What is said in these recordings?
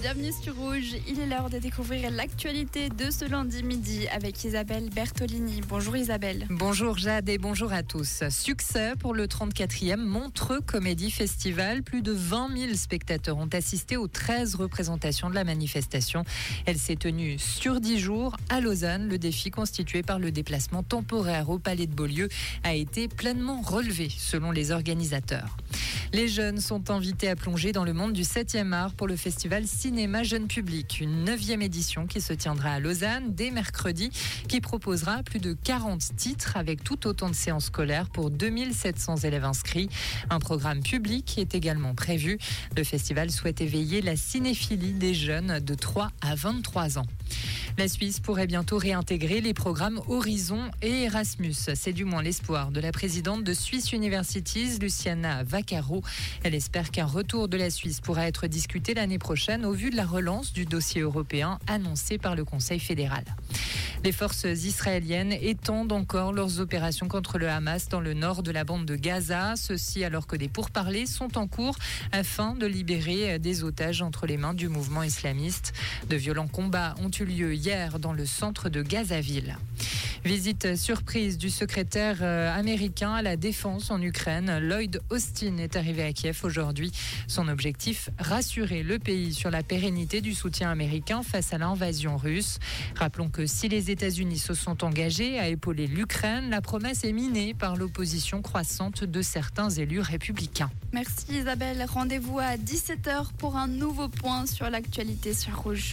Bienvenue sur Rouge. Il est l'heure de découvrir l'actualité de ce lundi midi avec Isabelle Bertolini. Bonjour Isabelle. Bonjour Jade et bonjour à tous. Succès pour le 34e Montreux Comédie Festival. Plus de 20 000 spectateurs ont assisté aux 13 représentations de la manifestation. Elle s'est tenue sur 10 jours à Lausanne. Le défi constitué par le déplacement temporaire au Palais de Beaulieu a été pleinement relevé selon les organisateurs. Les jeunes sont invités à plonger dans le monde du 7e art pour le festival Cinéma Jeune Public, une neuvième édition qui se tiendra à Lausanne dès mercredi, qui proposera plus de 40 titres avec tout autant de séances scolaires pour 2700 élèves inscrits. Un programme public est également prévu. Le festival souhaite éveiller la cinéphilie des jeunes de 3 à 23 ans. La Suisse pourrait bientôt réintégrer les programmes Horizon et Erasmus. C'est du moins l'espoir de la présidente de Swiss Universities, Luciana Vaccaro. Elle espère qu'un retour de la Suisse pourra être discuté l'année prochaine au vu de la relance du dossier européen annoncé par le Conseil fédéral. Les forces israéliennes étendent encore leurs opérations contre le Hamas dans le nord de la bande de Gaza, ceci alors que des pourparlers sont en cours afin de libérer des otages entre les mains du mouvement islamiste. De violents combats ont eu lieu hier dans le centre de Gazaville. Visite surprise du secrétaire euh, américain à la défense en Ukraine. Lloyd Austin est arrivé à Kiev aujourd'hui. Son objectif, rassurer le pays sur la pérennité du soutien américain face à l'invasion russe. Rappelons que si les États-Unis se sont engagés à épauler l'Ukraine, la promesse est minée par l'opposition croissante de certains élus républicains. Merci Isabelle. Rendez-vous à 17h pour un nouveau point sur l'actualité sur Rouge.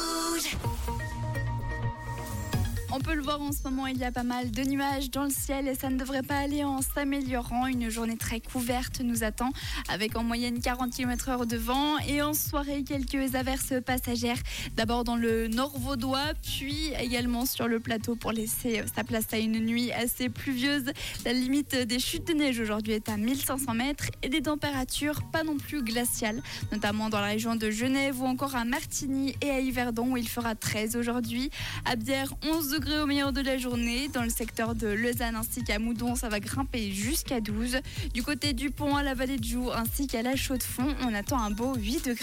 On peut le voir en ce moment, il y a pas mal de nuages dans le ciel et ça ne devrait pas aller en s'améliorant. Une journée très couverte nous attend avec en moyenne 40 km/h de vent et en soirée quelques averses passagères. D'abord dans le nord vaudois, puis également sur le plateau pour laisser sa place à une nuit assez pluvieuse. La limite des chutes de neige aujourd'hui est à 1500 mètres et des températures pas non plus glaciales, notamment dans la région de Genève ou encore à Martigny et à Yverdon où il fera 13 aujourd'hui. À Bière, 11 degrés au meilleur de la journée. Dans le secteur de Lausanne ainsi qu'à Moudon, ça va grimper jusqu'à 12. Du côté du pont à la vallée de Joux ainsi qu'à la Chaux-de-Fonds, on attend un beau 8 degrés.